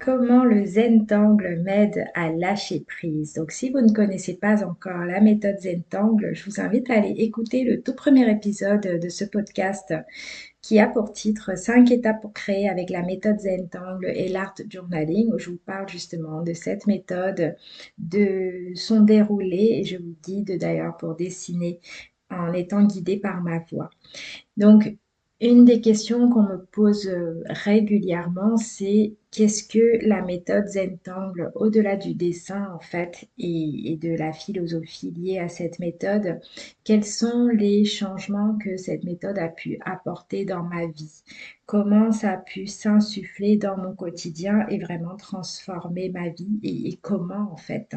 Comment le Zentangle m'aide à lâcher prise. Donc, si vous ne connaissez pas encore la méthode Zentangle, je vous invite à aller écouter le tout premier épisode de ce podcast qui a pour titre 5 étapes pour créer avec la méthode Zentangle et l'art journaling, où je vous parle justement de cette méthode, de son déroulé, et je vous guide d'ailleurs pour dessiner en étant guidé par ma voix. Donc, une des questions qu'on me pose euh, régulièrement, c'est qu'est-ce que la méthode Zentangle, au-delà du dessin en fait, et, de la philosophie liée à cette méthode, quels sont les changements que cette méthode a pu apporter dans ma vie? Comment ça a pu s'insuffler dans mon quotidien et vraiment transformer ma vie et comment en fait?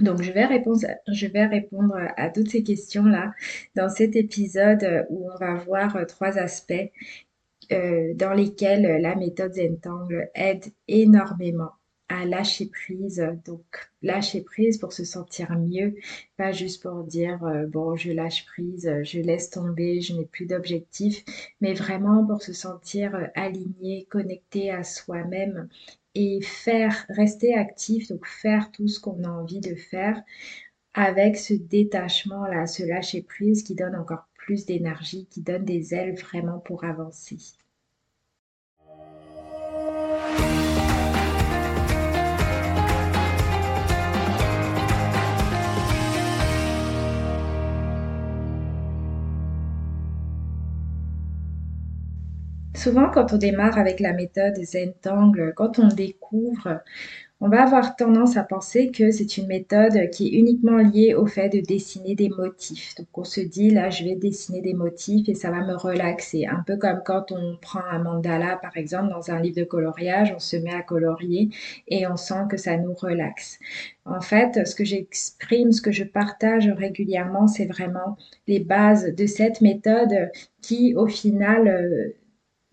Donc, je vais, répondre, je vais répondre à toutes ces questions-là dans cet épisode où on va voir euh, trois aspects euh, dans lesquels la méthode Zentangle aide énormément à lâcher prise. Donc, lâcher prise pour se sentir mieux, pas juste pour dire, euh, bon, je lâche prise, je laisse tomber, je n'ai plus d'objectif, mais vraiment pour se sentir aligné, connecté à soi-même et faire, rester actif, donc faire tout ce qu'on a envie de faire avec ce détachement-là, ce lâcher-prise qui donne encore plus d'énergie, qui donne des ailes vraiment pour avancer. Souvent, quand on démarre avec la méthode Zentangle, quand on découvre, on va avoir tendance à penser que c'est une méthode qui est uniquement liée au fait de dessiner des motifs. Donc on se dit là, je vais dessiner des motifs et ça va me relaxer. Un peu comme quand on prend un mandala, par exemple, dans un livre de coloriage, on se met à colorier et on sent que ça nous relaxe. En fait, ce que j'exprime, ce que je partage régulièrement, c'est vraiment les bases de cette méthode qui, au final, euh,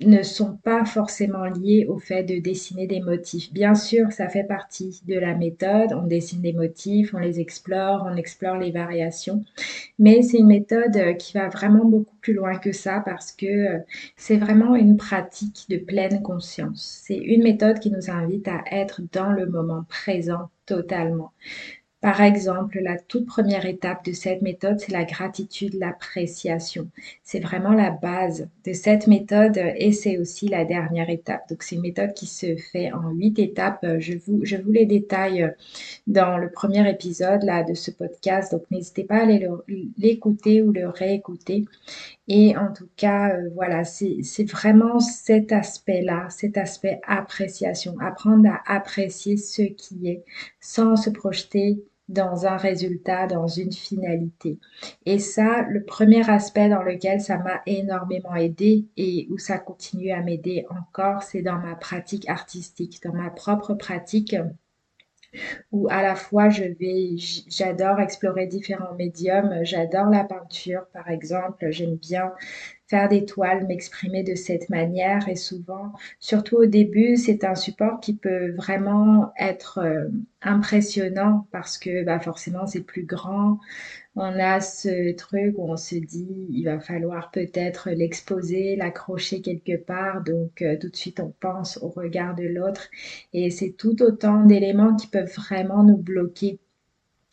ne sont pas forcément liés au fait de dessiner des motifs. Bien sûr, ça fait partie de la méthode. On dessine des motifs, on les explore, on explore les variations. Mais c'est une méthode qui va vraiment beaucoup plus loin que ça parce que euh, c'est vraiment une pratique de pleine conscience. C'est une méthode qui nous invite à être dans le moment présent totalement. Par exemple, la toute première étape de cette méthode, c'est la gratitude, l'appréciation. C'est vraiment la base de cette méthode et c'est aussi la dernière étape. Donc, c'est une méthode qui se fait en huit étapes. Je vous, je vous les détaille dans le premier épisode là, de ce podcast. Donc, n'hésitez pas à aller l'écouter ou le réécouter. Et en tout cas, euh, voilà, c'est vraiment cet aspect-là, cet aspect appréciation, apprendre à apprécier ce qui est sans se projeter dans un résultat, dans une finalité. Et ça, le premier aspect dans lequel ça m'a énormément aidé et où ça continue à m'aider encore, c'est dans ma pratique artistique, dans ma propre pratique où à la fois je vais, j'adore explorer différents médiums, j'adore la peinture par exemple, j'aime bien faire des toiles, m'exprimer de cette manière et souvent, surtout au début, c'est un support qui peut vraiment être euh, impressionnant parce que bah, forcément c'est plus grand. On a ce truc où on se dit il va falloir peut-être l'exposer, l'accrocher quelque part, donc euh, tout de suite on pense au regard de l'autre. Et c'est tout autant d'éléments qui peuvent vraiment nous bloquer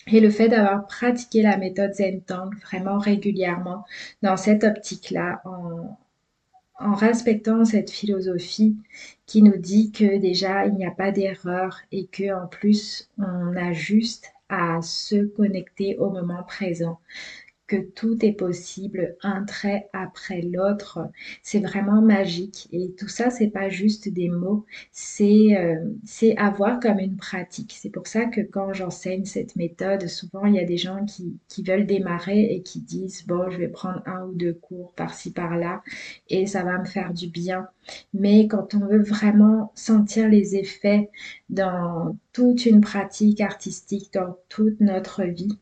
et le fait d'avoir pratiqué la méthode Zentangle vraiment régulièrement dans cette optique-là, en, en respectant cette philosophie qui nous dit que déjà il n'y a pas d'erreur et que en plus on a juste à se connecter au moment présent tout est possible, un trait après l'autre. C'est vraiment magique. Et tout ça, c'est pas juste des mots, c'est euh, avoir comme une pratique. C'est pour ça que quand j'enseigne cette méthode, souvent il y a des gens qui, qui veulent démarrer et qui disent bon, je vais prendre un ou deux cours par-ci par-là et ça va me faire du bien. Mais quand on veut vraiment sentir les effets dans toute une pratique artistique, dans toute notre vie,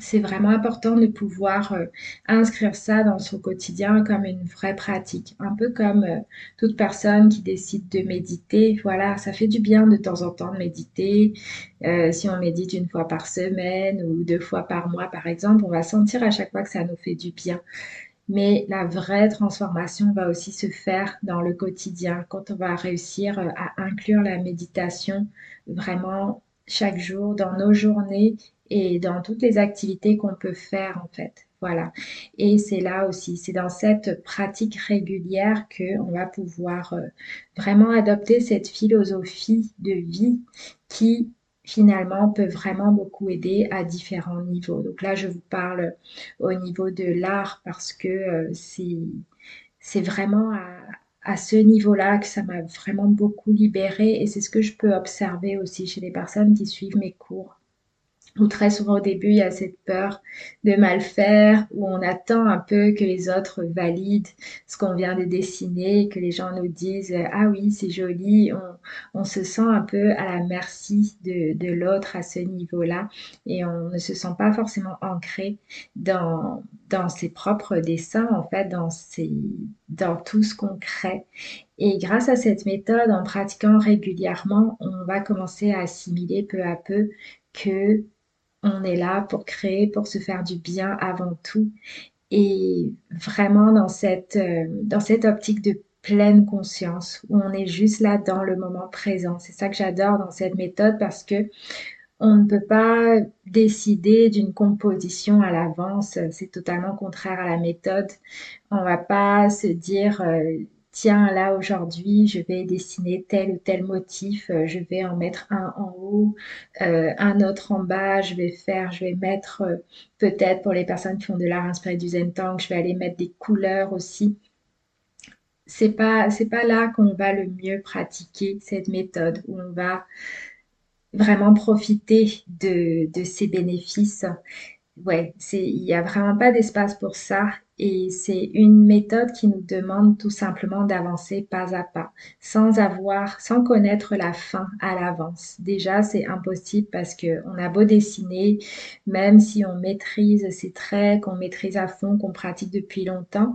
c'est vraiment important de pouvoir euh, inscrire ça dans son quotidien comme une vraie pratique. Un peu comme euh, toute personne qui décide de méditer. Voilà, ça fait du bien de temps en temps de méditer. Euh, si on médite une fois par semaine ou deux fois par mois, par exemple, on va sentir à chaque fois que ça nous fait du bien. mais la vraie transformation va aussi se faire dans le quotidien quand on va réussir à inclure la méditation vraiment chaque jour dans nos journées et dans toutes les activités qu'on peut faire en fait. Voilà. Et c'est là aussi, c'est dans cette pratique régulière que on va pouvoir euh, vraiment adopter cette philosophie de vie qui finalement peut vraiment beaucoup aider à différents niveaux. Donc là, je vous parle au niveau de l'art parce que euh, c'est vraiment à, à ce niveau-là que ça m'a vraiment beaucoup libérée et c'est ce que je peux observer aussi chez les personnes qui suivent mes cours où très souvent au début, il y a cette peur de mal faire, où on attend un peu que les autres valident ce qu'on vient de dessiner, que les gens nous disent ah oui, c'est joli. On, se sent un peu à la merci de, l'autre à ce niveau-là et on ne se sent pas forcément ancré dans, dans ses propres dessins, en fait, dans, ses, dans tout ce qu'on crée. Et grâce à cette méthode, en pratiquant régulièrement, on va commencer à assimiler peu à peu que on est là pour créer, pour se faire du bien avant tout. Et vraiment dans cette, euh, dans cette optique de pleine conscience, où on est juste là dans le moment présent. C'est ça que j'adore dans cette méthode parce que on ne peut pas décider d'une composition à l'avance. C'est totalement contraire à la méthode. On va pas se dire euh, tiens, là aujourd'hui, je vais dessiner tel ou tel motif, euh, je vais en mettre un en haut, euh, un autre en bas, je vais faire, je vais mettre euh, peut-être pour les personnes qui font de l'art inspiré du Zen Tang, je vais aller mettre des couleurs aussi. C'est pas, pas là qu'on va le mieux pratiquer cette méthode, où on va vraiment profiter de, de ses bénéfices. Ouais, c'est, il n'y a vraiment pas d'espace pour ça et c'est une méthode qui nous demande tout simplement d'avancer pas à pas, sans avoir, sans connaître la fin à l'avance. Déjà, c'est impossible parce que on a beau dessiner, même si on maîtrise ses traits, qu'on maîtrise à fond, qu'on pratique depuis longtemps,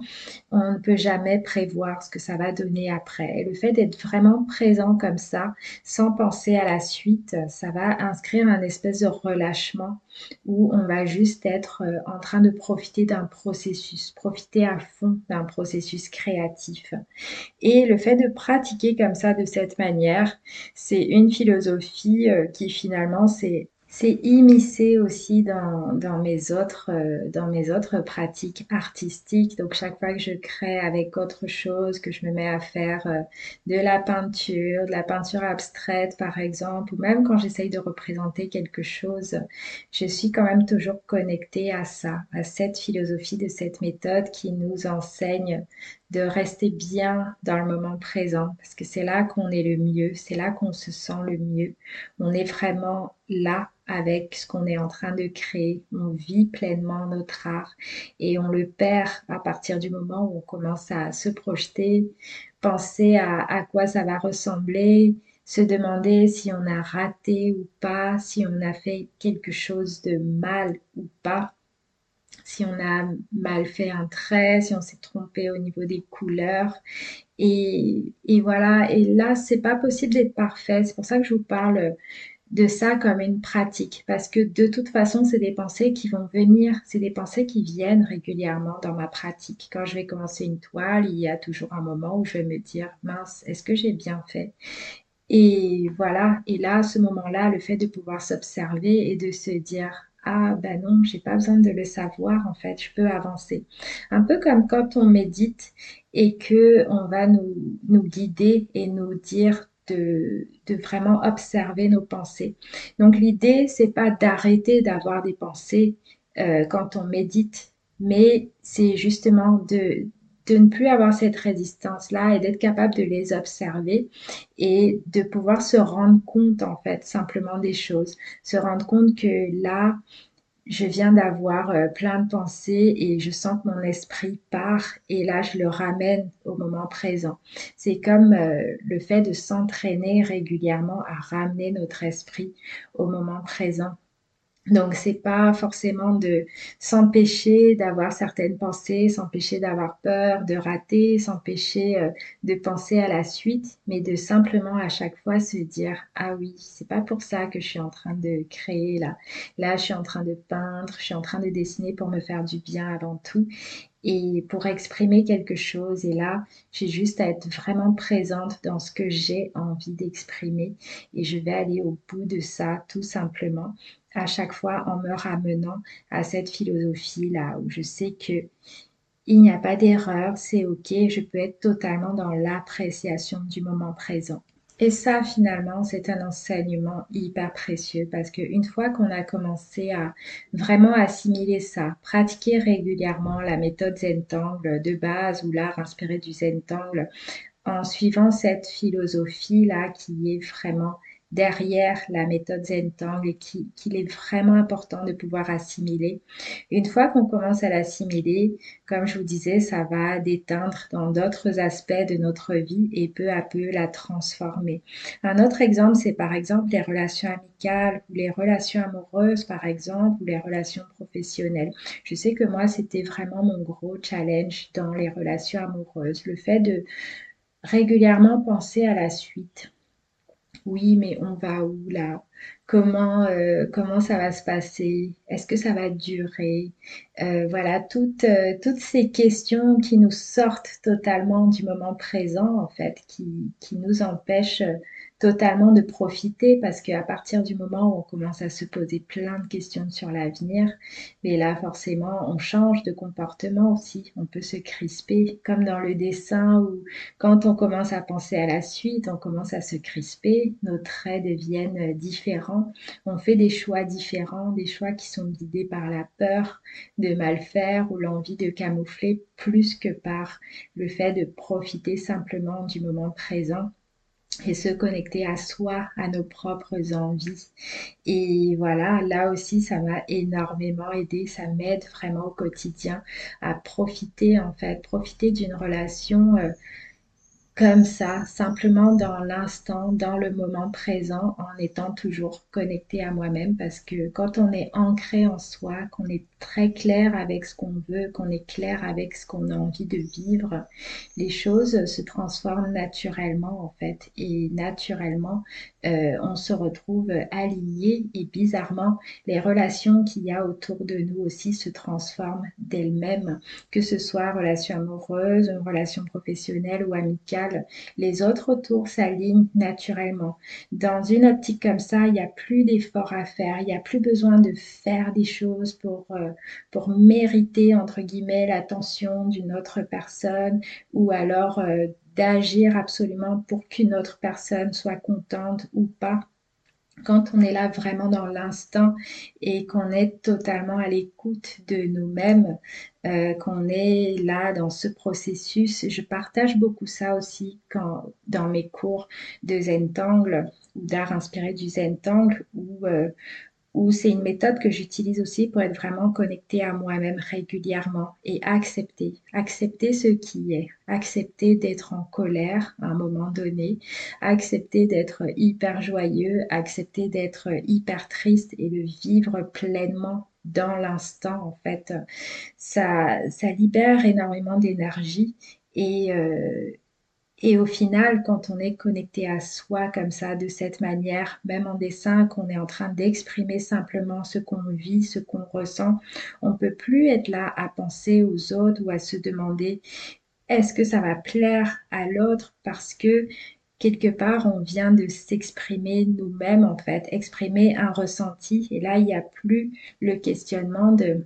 on ne peut jamais prévoir ce que ça va donner après. Et le fait d'être vraiment présent comme ça, sans penser à la suite, ça va inscrire un espèce de relâchement où on va juste être euh, en train de profiter d'un processus, profiter à fond d'un processus créatif. Et le fait de pratiquer comme ça, de cette manière, c'est une philosophie euh, qui finalement, c'est c'est immiscé aussi dans, dans, mes autres, euh, dans mes autres pratiques artistiques. Donc chaque fois que je crée avec autre chose, que je me mets à faire euh, de la peinture, de la peinture abstraite par exemple, ou même quand j'essaye de représenter quelque chose, je suis quand même toujours connectée à ça, à cette philosophie de cette méthode qui nous enseigne de rester bien dans le moment présent, parce que c'est là qu'on est le mieux, c'est là qu'on se sent le mieux. On est vraiment là avec ce qu'on est en train de créer. On vit pleinement notre art et on le perd à partir du moment où on commence à se projeter, penser à, à quoi ça va ressembler, se demander si on a raté ou pas, si on a fait quelque chose de mal ou pas si on a mal fait un trait, si on s'est trompé au niveau des couleurs. Et, voilà, et là, c'est pas possible d'être parfait. C'est pour ça que je vous parle de ça comme une pratique, parce que de toute façon, c'est des pensées qui vont venir, c'est des pensées qui viennent régulièrement dans ma pratique. Quand je vais commencer une toile, il y a toujours un moment où je vais me dire, mince, est-ce que j'ai bien fait? Et voilà, et là, à ce moment-là, le fait de pouvoir s'observer et de se dire, ah ben non, j'ai pas besoin de le savoir en fait, je peux avancer. Un peu comme quand on médite et que on va nous, nous guider et nous dire de, de, vraiment observer nos pensées. Donc l'idée, c'est pas d'arrêter d'avoir des pensées euh, quand on médite, mais c'est justement de, de ne plus avoir cette résistance-là et d'être capable de les observer et de pouvoir se rendre compte en fait simplement des choses, se rendre compte que là, je viens d'avoir euh, plein de pensées et je sens que mon esprit part et là je le ramène au moment présent. C'est comme euh, le fait de s'entraîner régulièrement à ramener notre esprit au moment présent donc, c'est pas forcément de s'empêcher d'avoir certaines pensées, s'empêcher d'avoir peur, de rater, s'empêcher euh, de penser à la suite, mais de simplement à chaque fois se dire ah oui, c'est pas pour ça que je suis en train de créer là. Là, je suis en train de peindre, je suis en train de dessiner pour me faire du bien avant tout. Et pour exprimer quelque chose. Et là, j'ai juste à être vraiment présente dans ce que j'ai envie d'exprimer et je vais aller au bout de ça tout simplement à chaque fois en me ramenant à cette philosophie-là où je sais que il n'y a pas d'erreur, c'est ok, je peux être totalement dans l'appréciation du moment présent. Et ça, finalement, c'est un enseignement hyper précieux parce qu'une fois qu'on a commencé à vraiment assimiler ça, pratiquer régulièrement la méthode Zentangle de base ou l'art inspiré du Zentangle en suivant cette philosophie-là qui est vraiment derrière la méthode Zentang et qu'il est vraiment important de pouvoir assimiler. Une fois qu'on commence à l'assimiler, comme je vous disais, ça va déteindre dans d'autres aspects de notre vie et peu à peu la transformer. Un autre exemple, c'est par exemple les relations amicales ou les relations amoureuses, par exemple, ou les relations professionnelles. Je sais que moi, c'était vraiment mon gros challenge dans les relations amoureuses, le fait de régulièrement penser à la suite oui, mais on va où là? Comment, euh, comment ça va se passer? Est-ce que ça va durer? Euh, voilà, toutes, euh, toutes ces questions qui nous sortent totalement du moment présent, en fait, qui, qui nous empêchent totalement de profiter parce qu'à partir du moment où on commence à se poser plein de questions sur l'avenir, mais là forcément on change de comportement aussi, on peut se crisper comme dans le dessin où quand on commence à penser à la suite, on commence à se crisper, nos traits deviennent différents, on fait des choix différents, des choix qui sont guidés par la peur de mal faire ou l'envie de camoufler plus que par le fait de profiter simplement du moment présent et se connecter à soi, à nos propres envies. Et voilà, là aussi, ça m'a énormément aidé, ça m'aide vraiment au quotidien à profiter, en fait, profiter d'une relation. Euh, comme ça, simplement dans l'instant, dans le moment présent, en étant toujours connecté à moi-même, parce que quand on est ancré en soi, qu'on est très clair avec ce qu'on veut, qu'on est clair avec ce qu'on a envie de vivre, les choses se transforment naturellement en fait. Et naturellement, euh, on se retrouve aligné et bizarrement, les relations qu'il y a autour de nous aussi se transforment d'elles-mêmes, que ce soit relation amoureuse, une relation professionnelle ou amicale les autres autour s'alignent naturellement. Dans une optique comme ça, il n'y a plus d'efforts à faire, il n'y a plus besoin de faire des choses pour, euh, pour mériter, entre guillemets, l'attention d'une autre personne ou alors euh, d'agir absolument pour qu'une autre personne soit contente ou pas. Quand on est là vraiment dans l'instant et qu'on est totalement à l'écoute de nous-mêmes, euh, qu'on est là dans ce processus, je partage beaucoup ça aussi quand, dans mes cours de Zentangle ou d'art inspiré du Zentangle où euh, ou c'est une méthode que j'utilise aussi pour être vraiment connectée à moi-même régulièrement et accepter, accepter ce qui est, accepter d'être en colère à un moment donné, accepter d'être hyper joyeux, accepter d'être hyper triste et le vivre pleinement dans l'instant en fait. Ça, ça libère énormément d'énergie et, euh, et au final, quand on est connecté à soi comme ça, de cette manière, même en dessin, qu'on est en train d'exprimer simplement ce qu'on vit, ce qu'on ressent, on peut plus être là à penser aux autres ou à se demander est-ce que ça va plaire à l'autre? Parce que quelque part on vient de s'exprimer nous-mêmes en fait, exprimer un ressenti. Et là il n'y a plus le questionnement de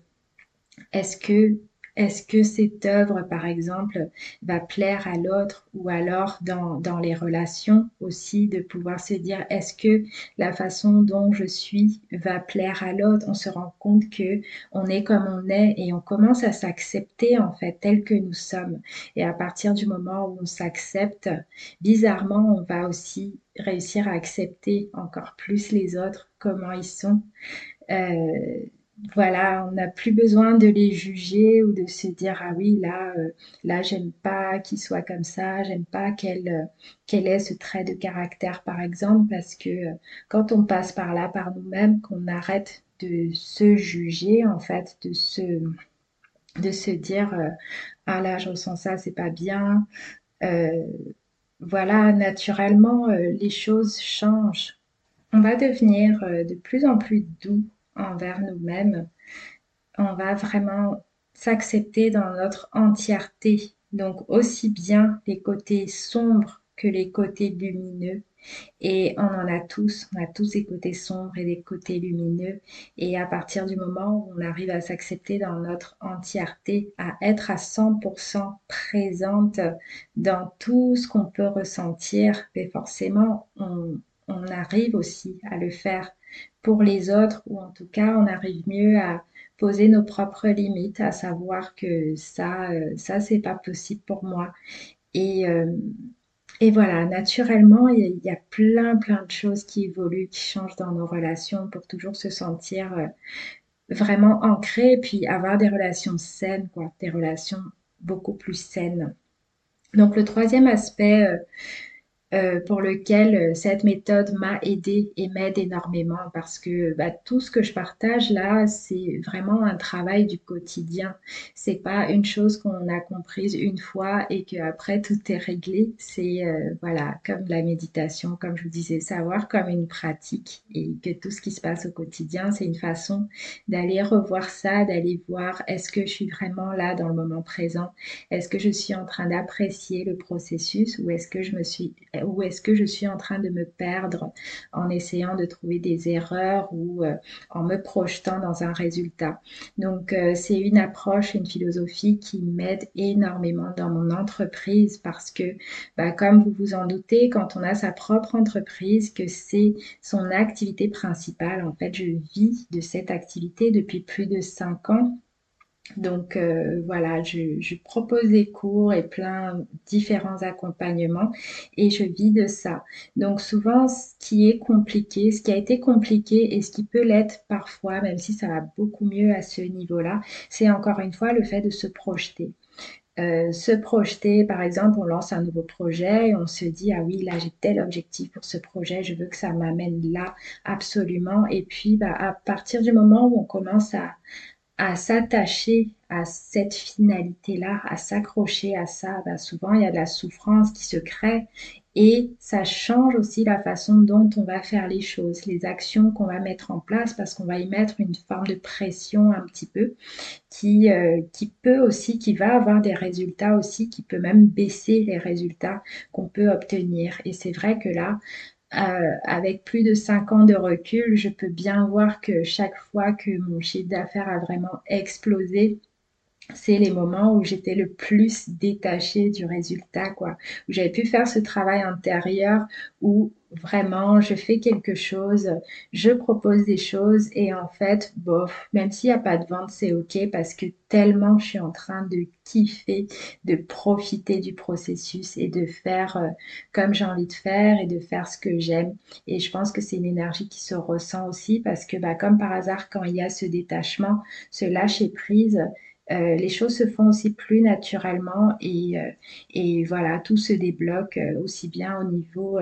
est-ce que est-ce que cette œuvre, par exemple, va plaire à l'autre ou alors dans, dans, les relations aussi, de pouvoir se dire, est-ce que la façon dont je suis va plaire à l'autre? On se rend compte que on est comme on est et on commence à s'accepter en fait tel que nous sommes. Et à partir du moment où on s'accepte, bizarrement, on va aussi réussir à accepter encore plus les autres, comment ils sont. Euh, voilà, on n'a plus besoin de les juger ou de se dire ah oui là euh, là j'aime pas qu'il soit comme ça, j'aime pas quel euh, est ce trait de caractère par exemple parce que euh, quand on passe par là par nous-mêmes qu'on arrête de se juger en fait de se de se dire ah là je ressens ça c'est pas bien. Voilà naturellement les choses changent on va devenir de plus en plus doux envers nous-mêmes. On va vraiment s'accepter dans notre entièreté, donc aussi bien les côtés sombres que les côtés lumineux. Et on en a tous, on a tous des côtés sombres et des côtés lumineux. Et à partir du moment où on arrive à s'accepter dans notre entièreté, à être à 100% présente dans tout ce qu'on peut ressentir, mais forcément, on, on arrive aussi à le faire pour les autres, ou en tout cas, on arrive mieux à poser nos propres limites, à savoir que ça, euh, ça c'est pas possible pour moi. Et, euh, voilà, naturellement, il y, a, plein, plein de choses qui évoluent, qui changent dans nos relations pour toujours se sentir euh, vraiment ancré et puis avoir des relations saines, quoi, des relations beaucoup plus saines. Donc le troisième aspect euh, pour lequel euh, cette méthode m'a aidé et m'aide énormément parce que bah, tout ce que je partage là, c'est vraiment un travail du quotidien. C'est pas une chose qu'on a comprise une fois et qu'après tout est réglé. C'est euh, voilà, comme la méditation, comme je vous disais, savoir comme une pratique et que tout ce qui se passe au quotidien, c'est une façon d'aller revoir ça, d'aller voir est-ce que je suis vraiment là dans le moment présent, est-ce que je suis en train d'apprécier le processus ou est-ce que je me suis ou est-ce que je suis en train de me perdre en essayant de trouver des erreurs ou euh, en me projetant dans un résultat. Donc euh, c'est une approche, une philosophie qui m'aide énormément dans mon entreprise parce que bah, comme vous vous en doutez, quand on a sa propre entreprise, que c'est son activité principale, en fait je vis de cette activité depuis plus de cinq ans donc euh, voilà, je, propose des cours et plein différents accompagnements et je vis de ça. Donc souvent, ce qui est compliqué, ce qui a été compliqué et ce qui peut l'être parfois, même si ça va beaucoup mieux à ce niveau-là, c'est encore une fois le fait de se projeter. Euh, se projeter, par exemple, on lance un nouveau projet et on se dit, ah oui, là j'ai tel objectif pour ce projet, je veux que ça m'amène là absolument. Et puis, bah, à partir du moment où on commence à, à s'attacher à cette finalité-là, à s'accrocher à ça, ben souvent il y a de la souffrance qui se crée et ça change aussi la façon dont on va faire les choses, les actions qu'on va mettre en place parce qu'on va y mettre une forme de pression un petit peu qui, euh, qui peut aussi, qui va avoir des résultats aussi, qui peut même baisser les résultats qu'on peut obtenir. Et c'est vrai que là, euh, avec plus de 5 ans de recul, je peux bien voir que chaque fois que mon chiffre d'affaires a vraiment explosé, c'est les moments où j'étais le plus détachée du résultat, quoi. Où j'avais pu faire ce travail intérieur où vraiment je fais quelque chose, je propose des choses et en fait, bof, même s'il n'y a pas de vente, c'est ok parce que tellement je suis en train de kiffer, de profiter du processus et de faire euh, comme j'ai envie de faire et de faire ce que j'aime. Et je pense que c'est une énergie qui se ressent aussi parce que bah, comme par hasard, quand il y a ce détachement, ce lâcher prise, euh, les choses se font aussi plus naturellement et, euh, voilà, tout se débloque euh, aussi bien au niveau,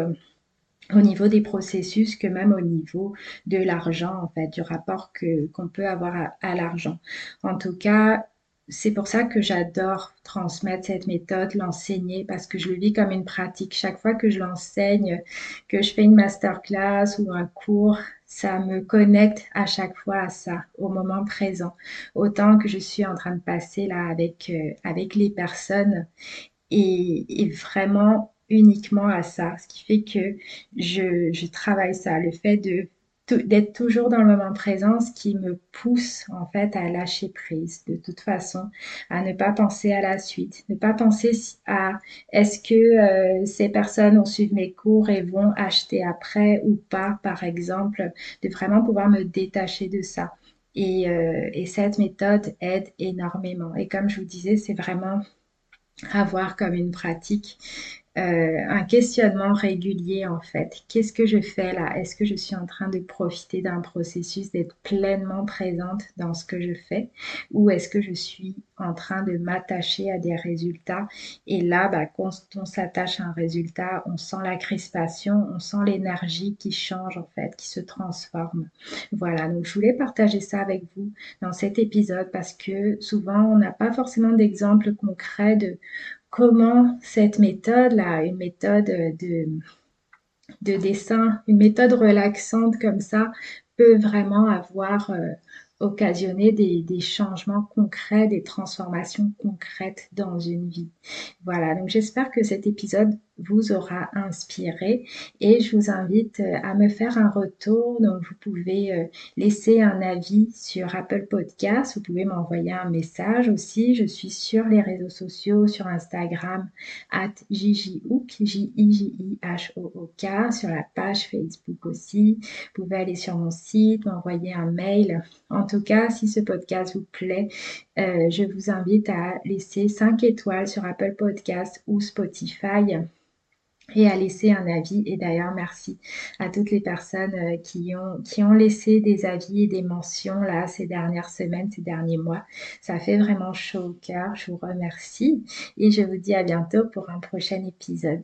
au niveau des processus que même au niveau de l'argent, en fait, du rapport que, qu'on peut avoir à, à l'argent. En tout cas, c'est pour ça que j'adore transmettre cette méthode, l'enseigner, parce que je le vis comme une pratique. Chaque fois que je l'enseigne, que je fais une masterclass ou un cours, ça me connecte à chaque fois à ça, au moment présent, autant que je suis en train de passer là avec, euh, avec les personnes et, vraiment uniquement à ça, ce qui fait que je, je travaille ça, le fait de d'être toujours dans le moment présent, ce qui me pousse en fait à lâcher prise de toute façon, à ne pas penser à la suite, ne pas penser à est-ce que euh, ces personnes ont suivi mes cours et vont acheter après ou pas, par exemple, de vraiment pouvoir me détacher de ça. Et, euh, et cette méthode aide énormément. Et comme je vous disais, c'est vraiment avoir comme une pratique euh, un questionnement régulier en fait. Qu'est-ce que je fais là? Est-ce que je suis en train de profiter d'un processus, d'être pleinement présente dans ce que je fais? Ou est-ce que je suis en train de m'attacher à des résultats? Et là, bah, quand on s'attache à un résultat, on sent la crispation, on sent l'énergie qui change en fait, qui se transforme. Voilà, donc je voulais partager ça avec vous dans cet épisode parce que souvent on n'a pas forcément d'exemples concrets de comment cette méthode-là, une méthode de, de dessin, une méthode relaxante comme ça, peut vraiment avoir occasionner des, changements concrets, des transformations concrètes dans une vie. Voilà, donc j'espère que cet épisode vous aura inspiré et je vous invite euh, à me faire un retour. Donc vous pouvez euh, laisser un avis sur Apple Podcast, vous pouvez m'envoyer un message aussi. Je suis sur les réseaux sociaux, sur Instagram at J-I-J-I-H-O-O-K, sur la page Facebook aussi. Vous pouvez aller sur mon site, m'envoyer un mail. En tout cas, si ce podcast vous plaît, euh, je vous invite à laisser 5 étoiles sur Apple Podcast ou Spotify et à laisser un avis. Et d'ailleurs, merci à toutes les personnes euh, qui ont, qui ont laissé des avis et des mentions là ces dernières semaines, ces derniers mois. Ça fait vraiment chaud au cœur. Je vous remercie et je vous dis à bientôt pour un prochain épisode.